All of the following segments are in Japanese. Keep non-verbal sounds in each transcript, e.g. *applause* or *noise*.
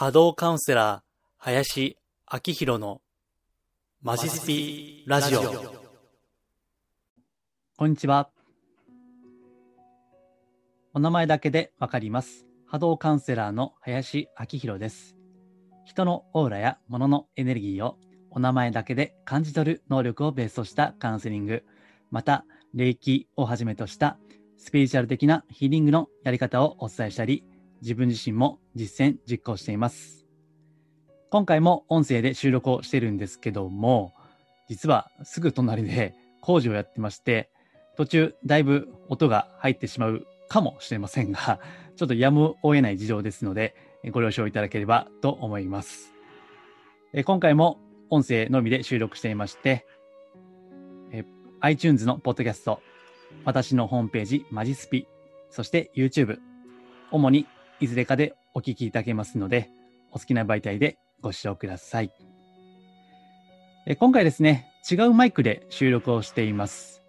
波動カウンセラー、林明宏のマジスピラジオ。こんにちは。お名前だけでわかります。波動カウンセラーの林明宏です。人のオーラや物のエネルギーをお名前だけで感じ取る能力をベースとしたカウンセリング、また、霊気をはじめとしたスピリチュアル的なヒーリングのやり方をお伝えしたり、自分自身も実践、実行しています。今回も音声で収録をしてるんですけども、実はすぐ隣で *laughs* 工事をやってまして、途中だいぶ音が入ってしまうかもしれませんが、*laughs* ちょっとやむを得ない事情ですので、ご了承いただければと思います。今回も音声のみで収録していまして、iTunes のポッドキャスト、私のホームページ、マジスピ、そして YouTube、主にいずれかでお聞きいただけますので、お好きな媒体でご視聴ください。え今回ですね、違うマイクで収録をしています。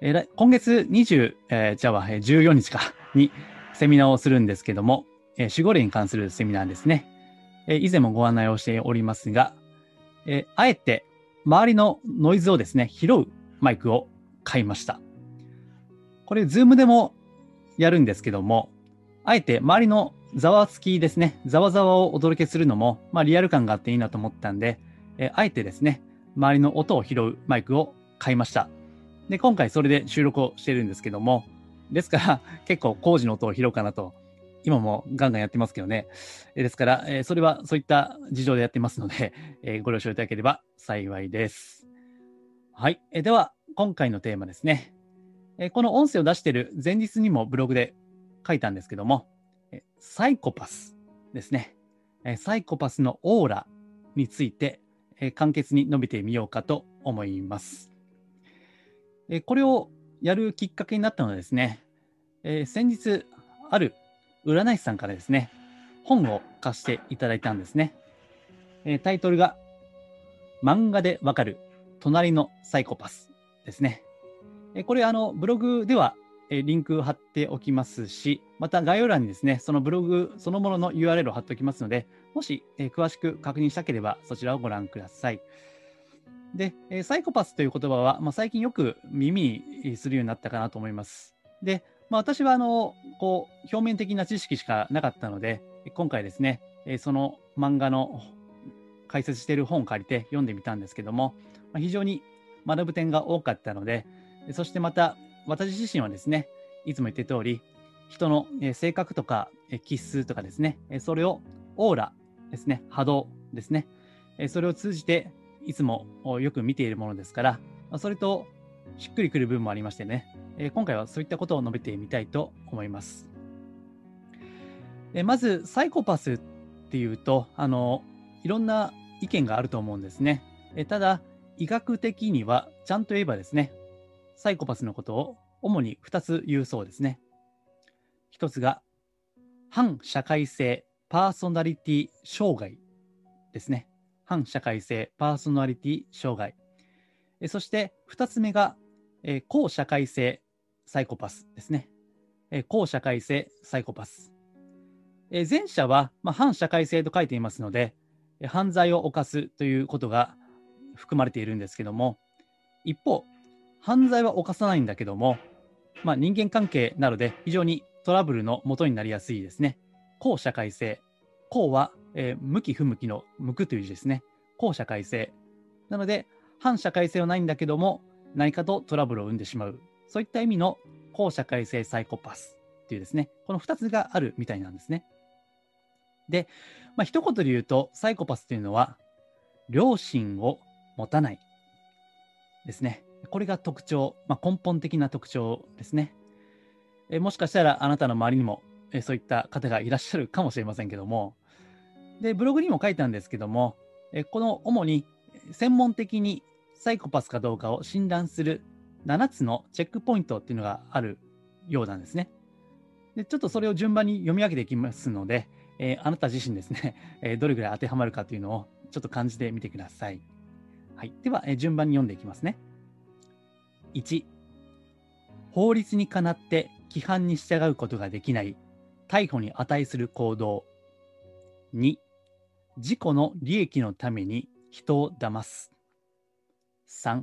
え今月20、えーじゃあ、えー14日か、*laughs* にセミナーをするんですけども、えー守護霊に関するセミナーですね。えー以前もご案内をしておりますが、えーあえて周りのノイズをですね、拾うマイクを買いました。これ、 Zoomでもやるんですけども、あえて周りのざわつきですね、ざわざわをお届けするのも、まあ、リアル感があっていいなと思ったんで、えあえてですね、周りの音を拾うマイクを買いました。で、今回それで収録をしてるんですけども、ですから *laughs* 結構工事の音を拾うかなと、今もガンガンやってますけどね。ですから、えそれはそういった事情でやってますので、*laughs* えご了承いただければ幸いです。はい。えーでは、今回のテーマですね。えこの音声を出している前日にもブログで書いたんですけども、えサイコパスですね。えサイコパスのオーラについて、え簡潔に述べてみようかと思います。えこれをやるきっかけになったのはですね、え先日、ある占い師さんからですね、本を貸していただいたんですね。えタイトルが、漫画でわかる隣のサイコパスですね。えこれ、あの、ブログではえリンク貼っておきますし、また概要欄にですね、そのブログそのものの URL を貼っておきますので、もし、え詳しく確認したければそちらをご覧ください。で、えサイコパスという言葉は、まあ、最近よく耳にするようになったかなと思います。で、まあ、私はあの、こう、表面的な知識しかなかったので、今回ですね、えその漫画の解説している本を借りて読んでみたんですけども、ま、非常に学ぶ点が多かったので、そしてまた私自身はですね、いつも言って通り、人の性格とか気質とかですね、それをオーラですね、波動ですね、それを通じていつもよく見ているものですから、それとしっくりくる部分もありましてね、今回はそういったことを述べてみたいと思います。まず、サイコパスっていうと、あの、いろんな意見があると思うんですね。ただ、医学的にはちゃんと言えばですね、サイコパスのことを主に2つ言うそうですね。1つが、反社会性パーソナリティ障害ですね。反社会性パーソナリティ障害。えそして2つ目が、えー高社会性サイコパスですね。えー高社会性サイコパス。え前者は、まあ、反社会性と書いていますので、犯罪を犯すということが含まれているんですけども、一方、犯罪は犯さないんだけども、まあ、人間関係などで非常にトラブルの元になりやすいですね。公社会性。公は、えー向き不向きの向くという字ですね。公社会性。なので、反社会性はないんだけども、何かとトラブルを生んでしまう。そういった意味の公社会性サイコパスっていうですね、この2つがあるみたいなんですね。で、まあ、一言で言うと、サイコパスというのは、良心を持たないですね。これが特徴、まあ、根本的な特徴ですね。えもしかしたらあなたの周りにもえそういった方がいらっしゃるかもしれませんけども、で、ブログにも書いたんですけども、えこの主に専門的にサイコパスかどうかを診断する7つのチェックポイントっていうのがあるようなんですね。で、ちょっとそれを順番に読み上げていきますので、えーあなた自身ですね、えーどれぐらい当てはまるかというのをちょっと感じてみてください。はい。では、え順番に読んでいきますね。1、法律にかなって規範に従うことができない、逮捕に値する行動。2、自己の利益のために人を騙す。3、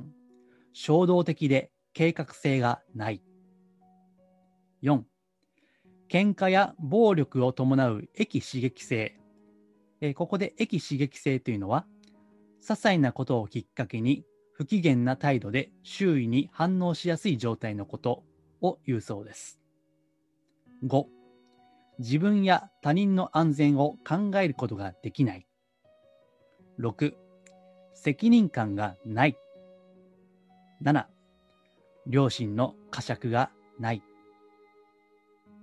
衝動的で計画性がない。4、喧嘩や暴力を伴う駅刺激性。えーここで駅刺激性というのは、些細なことをきっかけに不機嫌な態度で周囲に反応しやすい状態のことを言うそうです。5、自分や他人の安全を考えることができない。6、責任感がない。7、両親の呵責がない。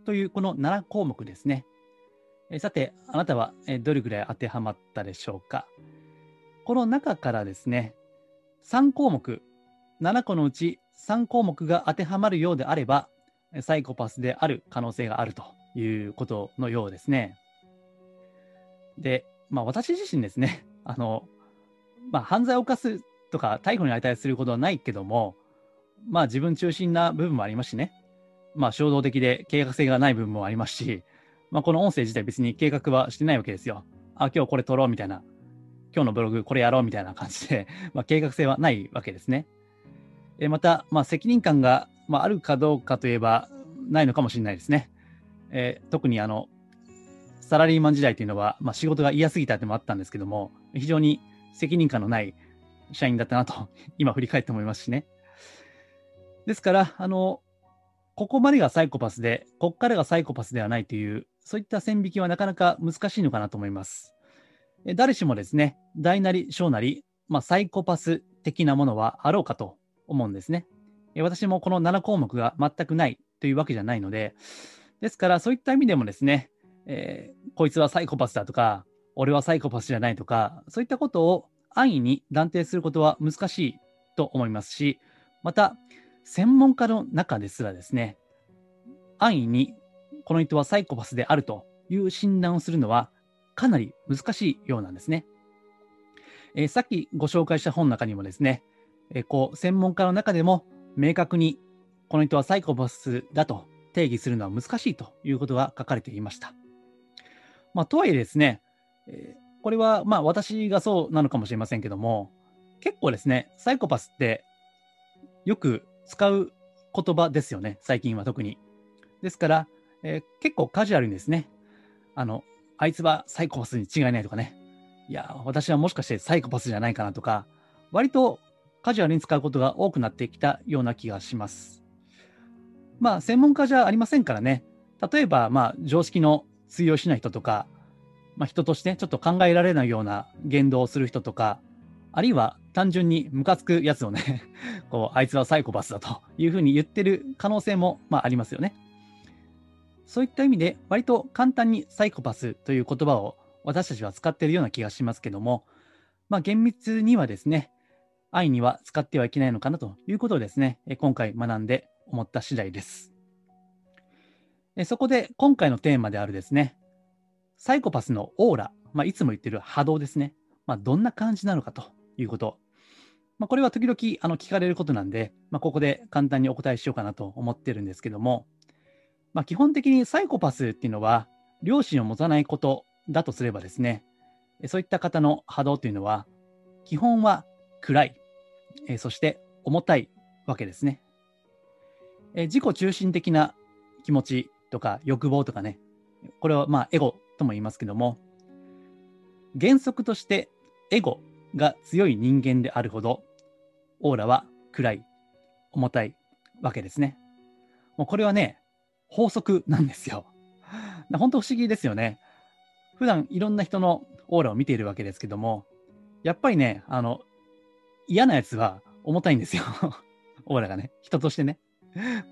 というこの7項目ですね。えさて、あなたはどれぐらい当てはまったでしょうか？この中からですね、3項目、7個のうち3項目が当てはまるようであれば、サイコパスである可能性があるということのようですね。で、まあ私自身ですね、*laughs* あの、まあ犯罪を犯すとか逮捕に値することはないけども、まあ自分中心な部分もありますしね、まあ衝動的で計画性がない部分もありますし、まあこの音声自体別に計画はしてないわけですよ。あ、今日これ撮ろうみたいな、今日のブログこれやろうみたいな感じで、*laughs* ま計画性はないわけですね。えまた、まあ責任感が、まあ、るかどうかといえばないのかもしれないですね。えー特にあの、サラリーマン時代というのは、まあ、仕事が嫌すぎたってもあったんですけども、非常に責任感のない社員だったなと、*laughs* 今振り返って思いますしね。ですから、あの、ここまでがサイコパスで、こっからがサイコパスではないという、そういった線引きはなかなか難しいのかなと思います。誰しもですね、大なり小なり、まあ、サイコパス的なものはあろうかと思うんですね。私もこの7項目が全くないというわけじゃないので、ですからそういった意味でもですね、えーこいつはサイコパスだとか、俺はサイコパスじゃないとか、そういったことを安易に断定することは難しいと思いますし、また、専門家の中ですらですね、安易にこの人はサイコパスであるという診断をするのはかなり難しいようなんですね。えーさっきご紹介した本の中にもですね、えーこう専門家の中でも明確にこの人はサイコパスだと定義するのは難しいということが書かれていました。まあ、とはいえですね、えーこれはまあ私がそうなのかもしれませんけども、結構ですね、サイコパスってよく使う言葉ですよね、最近は特に。ですから、えー結構カジュアルにですね、あの、あいつはサイコパスに違いないとかね、いや、私はもしかしてサイコパスじゃないかなとか、割とカジュアルに使うことが多くなってきたような気がします。まあ、専門家じゃありませんからね、例えば、まあ、常識の通用しない人とか、まあ、人としてちょっと考えられないような言動をする人とか、あるいは単純にムカつくやつをね、*laughs* こう、あいつはサイコパスだというふうに言ってる可能性も、まあ、ありますよね。そういった意味で、割と簡単にサイコパスという言葉を私たちは使っているような気がしますけども、まあ、厳密にはですね、愛には使ってはいけないのかなということをですね、え今回学んで思った次第です。えそこで今回のテーマであるですね、サイコパスのオーラ、まあ、いつも言ってる波動ですね、まあ、どんな感じなのかということ。まあ、これは時々あの聞かれることなんで、まあ、ここで簡単にお答えしようかなと思ってるんですけども、まあ、基本的にサイコパスっていうのは、良心を持たないことだとすればですね、そういった方の波動というのは、基本は暗い、えそして重たいわけですね。え自己中心的な気持ちとか欲望とかね、これはまあエゴとも言いますけども、原則としてエゴが強い人間であるほど、オーラは暗い、重たいわけですね。もうこれはね、法則なんですよ。本当不思議ですよね。普段いろんな人のオーラを見ているわけですけども、やっぱりね、あの、嫌なやつは重たいんですよ。*laughs* オーラがね、人としてね。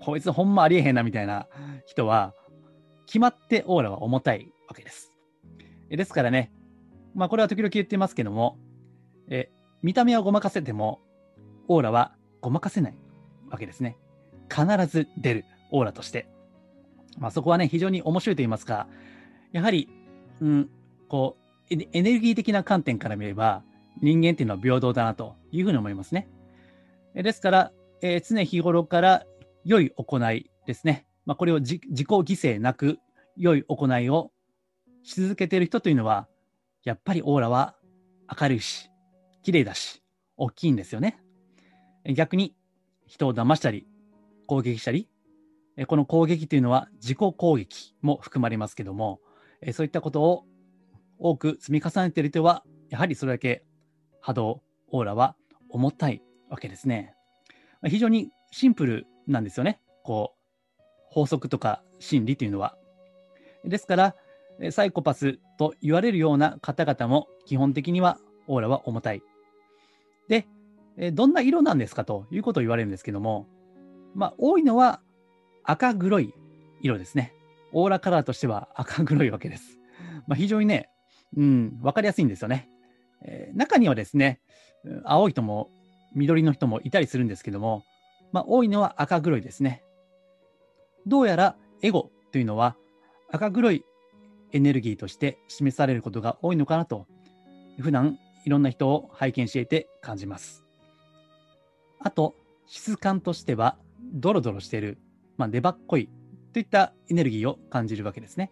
こいつほんまありえへんなみたいな人は、決まってオーラは重たいわけです。ですからね、まあこれは時々言ってますけども、え見た目はごまかせても、オーラはごまかせないわけですね。必ず出るオーラとして。まあそこはね、非常に面白いと言いますか、やはり、うん、こう、エネルギー的な観点から見れば、人間っていうのは平等だなというふうに思いますね。ですから、えー常日頃から良い行いですね。まあ、これを自己犠牲なく良い行いをし続けている人というのは、やっぱりオーラは明るいし、綺麗だし、大きいんですよね。逆に人を騙したり、攻撃したり、この攻撃というのは自己攻撃も含まれますけども、そういったことを多く積み重ねている人は、やはりそれだけ波動、オーラは重たいわけですね。非常にシンプルなんですよね。こう、法則とか心理というのは。ですから、サイコパスと言われるような方々も基本的にはオーラは重たい。で、どんな色なんですかということを言われるんですけども、まあ、多いのは赤黒い色ですね。オーラカラーとしては赤黒いわけです。まあ、非常にね、うん、わかりやすいんですよね。えー、中にはですね、青い人も緑の人もいたりするんですけども、まあ、多いのは赤黒いですね。どうやらエゴというのは赤黒いエネルギーとして示されることが多いのかなと、普段いろんな人を拝見していて感じます。あと、質感としてはドロドロしている、まあ、粘っこいといったエネルギーを感じるわけですね。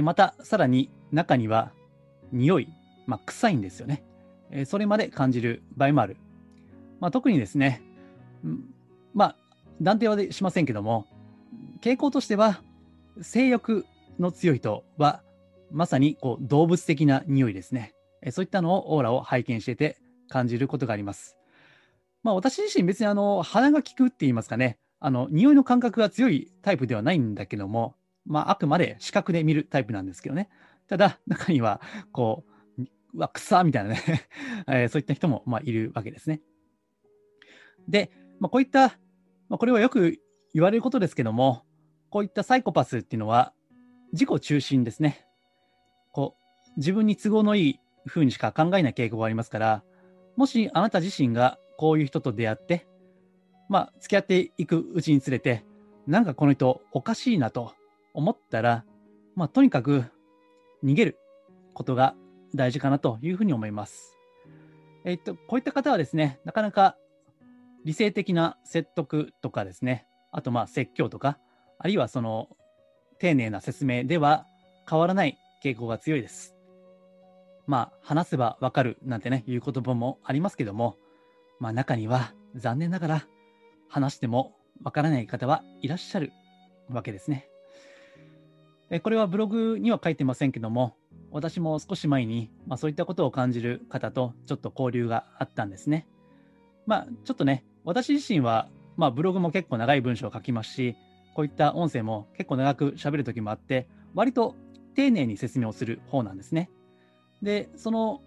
また、さらに中には匂い、まあ、臭いんですよね。それまで感じる場合もある。まあ、特にですね、まあ、断定はしませんけども、傾向としては、性欲の強い人は、まさにこう動物的な匂いですね。そういったのをオーラを拝見してて感じることがあります。まあ、私自身別にあの鼻が利くって言いますかね、あの匂いの感覚が強いタイプではないんだけども、まあ、あくまで視覚で見るタイプなんですけどね。ただ、中には、こう、うわ、草みたいなね *laughs* えー、そういった人も、まあ、いるわけですね。で、まあ、こういった、まあ、これはよく言われることですけども、こういったサイコパスっていうのは、自己中心ですね。こう、自分に都合のいい風にしか考えない傾向がありますから、もしあなた自身がこういう人と出会って、まあ、付き合っていくうちにつれて、なんかこの人おかしいなと思ったら、まあ、とにかく逃げることが大事かなというふうに思います。えっと、こういった方はですね、なかなか理性的な説得とかですね、あとまあ説教とか、あるいはその丁寧な説明では変わらない傾向が強いです。まあ、話せばわかるなんてね、いう言葉もありますけども、まあ中には残念ながら話してもわからない方はいらっしゃるわけですね。これはブログには書いてませんけども、私も少し前に、まあ、そういったことを感じる方とちょっと交流があったんですね。まあ、ちょっとね、私自身は、まあ、ブログも結構長い文章を書きますし、こういった音声も結構長く喋る時もあって、割と丁寧に説明をする方なんですね。で、その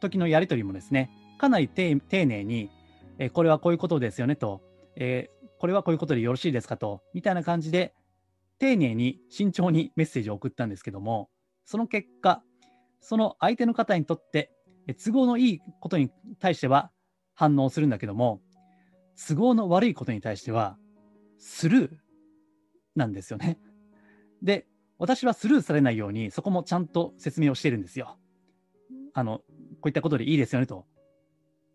時のやり取りもですね、かなり丁寧に、えこれはこういうことですよねと、えー、これはこういうことでよろしいですかと、みたいな感じで、丁寧に慎重にメッセージを送ったんですけども、その結果、その相手の方にとって都合のいいことに対しては反応するんだけども、都合の悪いことに対してはスルーなんですよね。で、私はスルーされないようにそこもちゃんと説明をしてるんですよ。あの、こういったことでいいですよねと。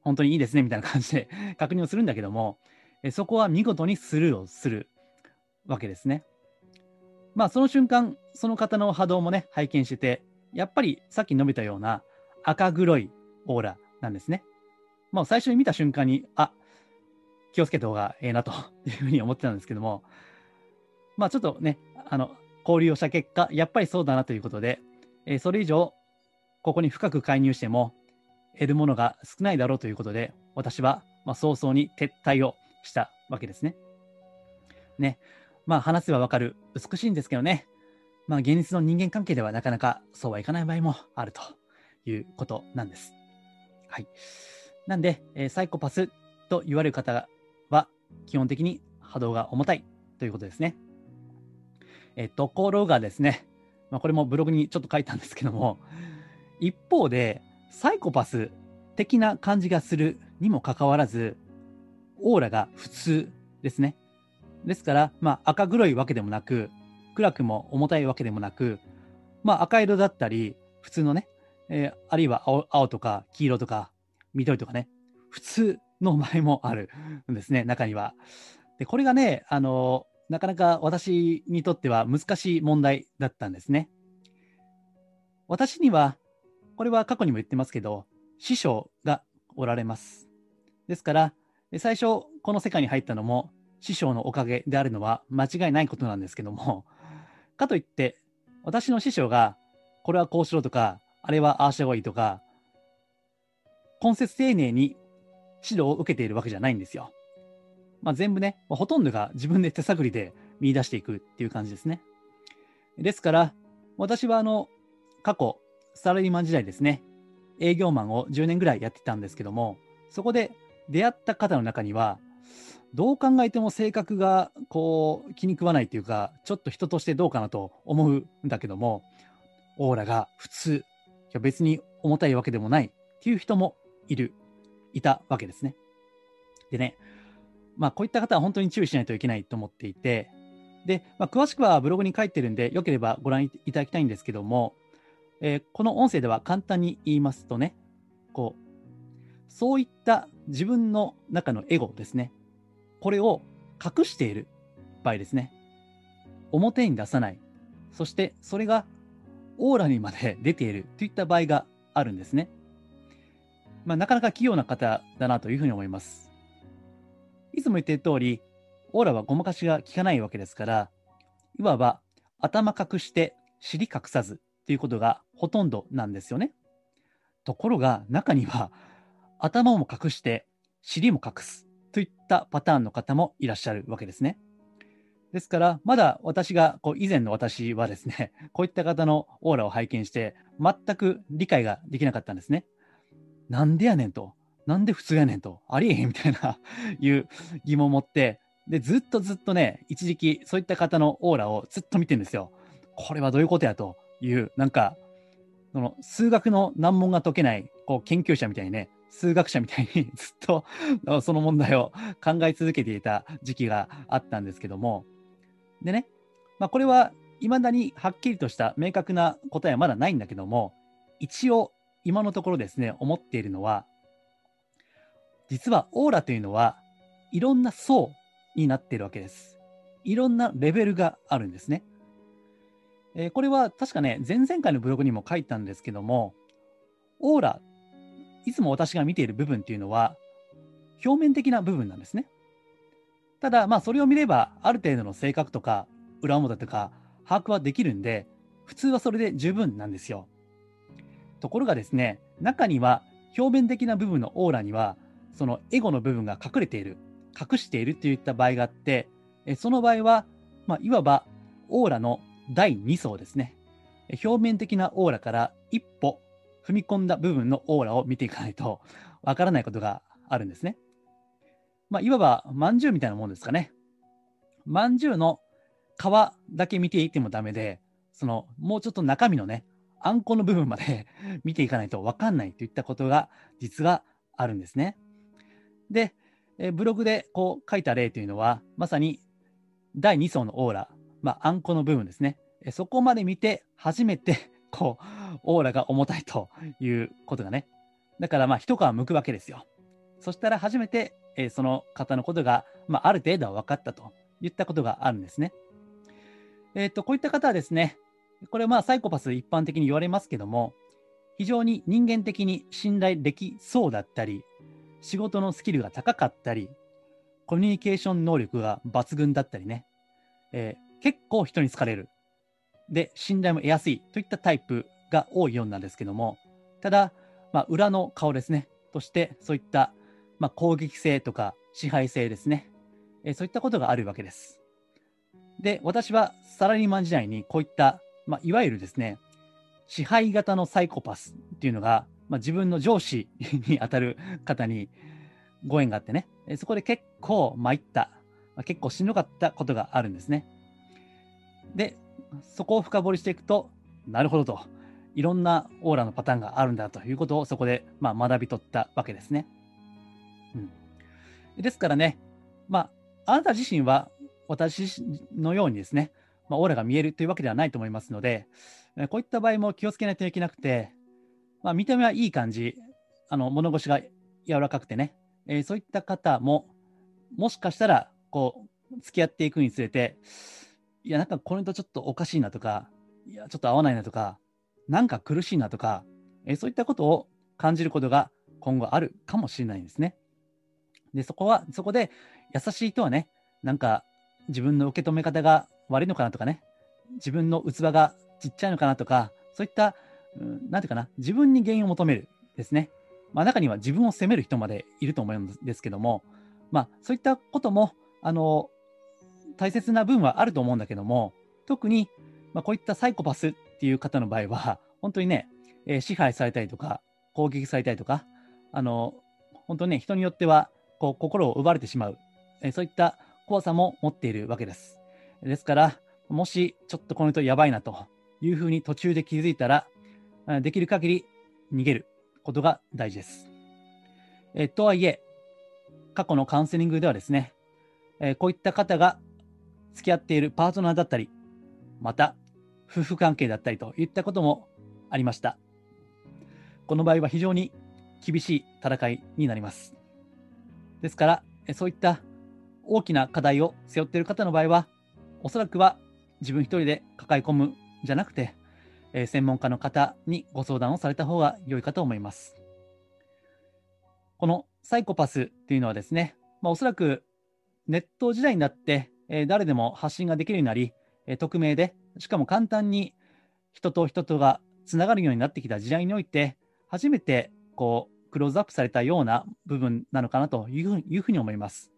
本当にいいですねみたいな感じで確認をするんだけども、そこは見事にスルーをするわけですね。まあその瞬間、その方の波動もね、拝見してて、やっぱりさっき述べたような赤黒いオーラなんですね。まあ最初に見た瞬間に、あ、気をつけた方がええなというふうに思ってたんですけども、まあちょっとね、あの、交流をした結果、やっぱりそうだなということで、えー、それ以上、ここに深く介入しても、得るものが少ないだろうということで、私は、まあ、早々に撤退をしたわけですね。ね。まあ話せばわかる美しいんですけどね。まあ現実の人間関係ではなかなかそうはいかない場合もあるということなんです。はい。なんで、えー、サイコパスと言われる方は基本的に波動が重たいということですね。えー、ところがですね、まあ、これもブログにちょっと書いたんですけども、一方でサイコパス的な感じがするにもかかわらず、オーラが普通ですね。ですから、まあ、赤黒いわけでもなく、暗くも重たいわけでもなく、まあ、赤色だったり、普通のね、えー、あるいは青青とか黄色とか緑とかね、普通の場合もあるんですね、中には。で、これがね、あのー、なかなか私にとっては難しい問題だったんですね。私にはこれは過去にも言ってますけど、師匠がおられます。ですから、最初、この世界に入ったのも、師匠のおかげであるのは間違いないことなんですけども、かといって、私の師匠が、これはこうしろとか、あれはああした方がいいとか、根節丁寧に指導を受けているわけじゃないんですよ。まあ、全部ね、ほとんどが自分で手探りで見出していくっていう感じですね。ですから、私はあの、過去、サラリーマン時代ですね、営業マンを10年ぐらいやってたんですけども、そこで出会った方の中には、どう考えても性格がこう気に食わないっていうか、ちょっと人としてどうかなと思うんだけども、オーラが普通、いや別に重たいわけでもないっていう人もいる、いたわけですね。でね、まあこういった方は本当に注意しないといけないと思っていて、で、まあ、詳しくはブログに書いてるんで、よければご覧いただきたいんですけども、えー、この音声では簡単に言いますとね、こう、そういった自分の中のエゴですね。これを隠している場合ですね。表に出さない。そしてそれがオーラにまで出ているといった場合があるんですね。まあ、なかなか器用な方だなというふうに思います。いつも言っている通り、オーラはごまかしが効かないわけですから、いわば頭隠して尻隠さずということがほとんどなんですよね。ところが中には頭も隠して尻も隠すといったパターンの方もいらっしゃるわけですね。ですから、まだ私が、こう以前の私はですね、*laughs* こういった方のオーラを拝見して、全く理解ができなかったんですね。なんでやねんと。なんで普通やねんと。ありえへんみたいな *laughs* いう疑問を持って、で、ずっとずっとね、一時期そういった方のオーラをずっと見てるんですよ。これはどういうことやという、なんか、その数学の難問が解けない、こう研究者みたいにね、数学者みたいにずっと *laughs* その問題を考え続けていた時期があったんですけども、でね、まあ、これは未だにはっきりとした明確な答えはまだないんだけども、一応今のところですね、思っているのは、実はオーラというのはいろんな層になっているわけです。いろんなレベルがあるんですね。えー、これは確かね、前々回のブログにも書いたんですけども、オーラいつも私が見ている部分っていうのは、表面的な部分なんですね。ただ、まあ、それを見れば、ある程度の性格とか、裏表とか、把握はできるんで、普通はそれで十分なんですよ。ところがですね、中には、表面的な部分のオーラには、そのエゴの部分が隠れている、隠しているといった場合があって、その場合は、まあ、いわば、オーラの第2層ですね。表面的なオーラから一歩踏み込んだ部分のオーラを見ていかないとわからないことがあるんですね。まあ、いわば、まんじゅうみたいなもんですかね。まんじゅうの皮だけ見ていてもダメで、その、もうちょっと中身のね、あんこの部分まで *laughs* 見ていかないとわかんないといったことが実はあるんですね。で、えブログでこう書いた例というのは、まさに第2層のオーラ、まあ、あんこの部分ですね。そこまで見て初めてこう、オーラが重たいということがね。だからまあ一皮剥くわけですよ。そしたら初めて、えー、その方のことが、まあ、ある程度は分かったといったことがあるんですね。えっ、ー、と、こういった方はですね、これまあサイコパス一般的に言われますけども、非常に人間的に信頼できそうだったり、仕事のスキルが高かったり、コミュニケーション能力が抜群だったりね、えー、結構人に好かれるで、信頼も得やすいといったタイプが多いようなんですけども、ただ、まあ、裏の顔ですね、として、そういった、まあ、攻撃性とか支配性ですね、え、そういったことがあるわけです。で、私はサラリーマン時代にこういった、まあ、いわゆるですね、支配型のサイコパスっていうのが、まあ、自分の上司 *laughs* に当たる方にご縁があってね、そこで結構参った、結構しんどかったことがあるんですね。で、そこを深掘りしていくと、なるほどと、いろんなオーラのパターンがあるんだということをそこで、まあ、学び取ったわけですね。うん、ですからね、まあ、あなた自身は私のようにですね、まあ、オーラが見えるというわけではないと思いますので、こういった場合も気をつけないといけなくて、まあ、見た目はいい感じ、あの物腰が柔らかくてね、えー、そういった方も、もしかしたら、こう、付き合っていくにつれて、いや、なんかこれとちょっとおかしいなとか、いや、ちょっと合わないなとか、なんか苦しいなとか、えそういったことを感じることが今後あるかもしれないんですね。で、そこは、そこで優しい人はね、なんか自分の受け止め方が悪いのかなとかね、自分の器がちっちゃいのかなとか、そういった、うん、なんていうかな、自分に原因を求めるですね。まあ中には自分を責める人までいると思うんですけども、まあそういったことも、あの、大切な部分はあると思うんだけども、特に、まあ、こういったサイコパスっていう方の場合は、*laughs* 本当にね、えー、支配されたりとか、攻撃されたりとか、あの、本当にね、人によっては、こう、心を奪われてしまう、えー、そういった怖さも持っているわけです。ですから、もしちょっとこの人やばいなというふうに途中で気づいたら、できる限り逃げることが大事です。えとはいえ、過去のカウンセリングではですね、えこういった方が付き合っているパートナーだったり、また夫婦関係だったりといったこともありました。この場合は非常に厳しい戦いになります。ですから、そういった大きな課題を背負っている方の場合は、おそらくは自分一人で抱え込むじゃなくて、え、専門家の方にご相談をされた方が良いかと思います。このサイコパスっていうのはですね、まあ、おそらくネット時代になって、え、誰でも発信ができるようになり、え、匿名で、しかも簡単に人と人とがつながるようになってきた時代において、初めてこうクローズアップされたような部分なのかなというふうに思います。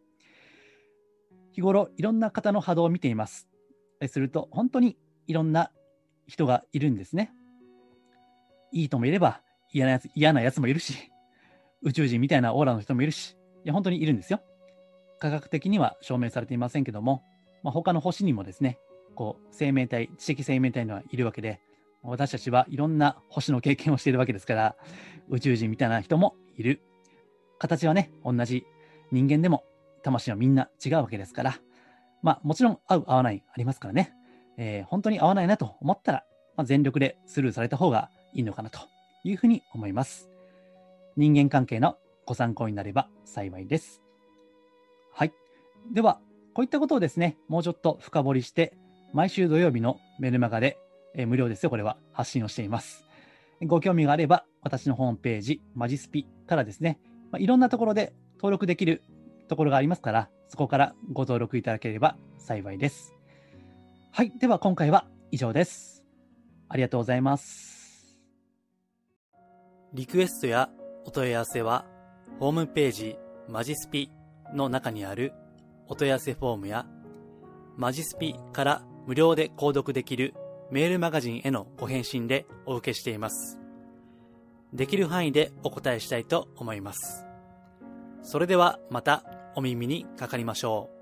日頃いろんな方の波動を見ています。すると、本当にいろんな人がいるんですね。いい人もいれば嫌なやつ嫌なやつもいるし、*laughs* 宇宙人みたいなオーラの人もいるし、いや、本当にいるんですよ。科学的には証明されていませんけども、まあ、他の星にもですね、こう、生命体、知的生命体のはいるわけで、私たちはいろんな星の経験をしているわけですから、宇宙人みたいな人もいる。形はね、同じ人間でも魂はみんな違うわけですから、まあもちろん合う合わないありますからね、えー、本当に合わないなと思ったら、まあ、全力でスルーされた方がいいのかなというふうに思います。人間関係のご参考になれば幸いです。はい。では、こういったことをですね、もうちょっと深掘りして、毎週土曜日のメルマガで、えー、無料ですよ、これは発信をしています。ご興味があれば、私のホームページ、マジスピからですね、まあ、いろんなところで登録できるところがありますから、そこからご登録いただければ幸いです。はい。では今回は以上です。ありがとうございます。リクエストやお問い合わせは、ホームページマジスピの中にあるお問い合わせフォームや、マジスピから無料で購読できるメールマガジンへのご返信でお受けしています。できる範囲でお答えしたいと思います。それではまたお耳にかかりましょう。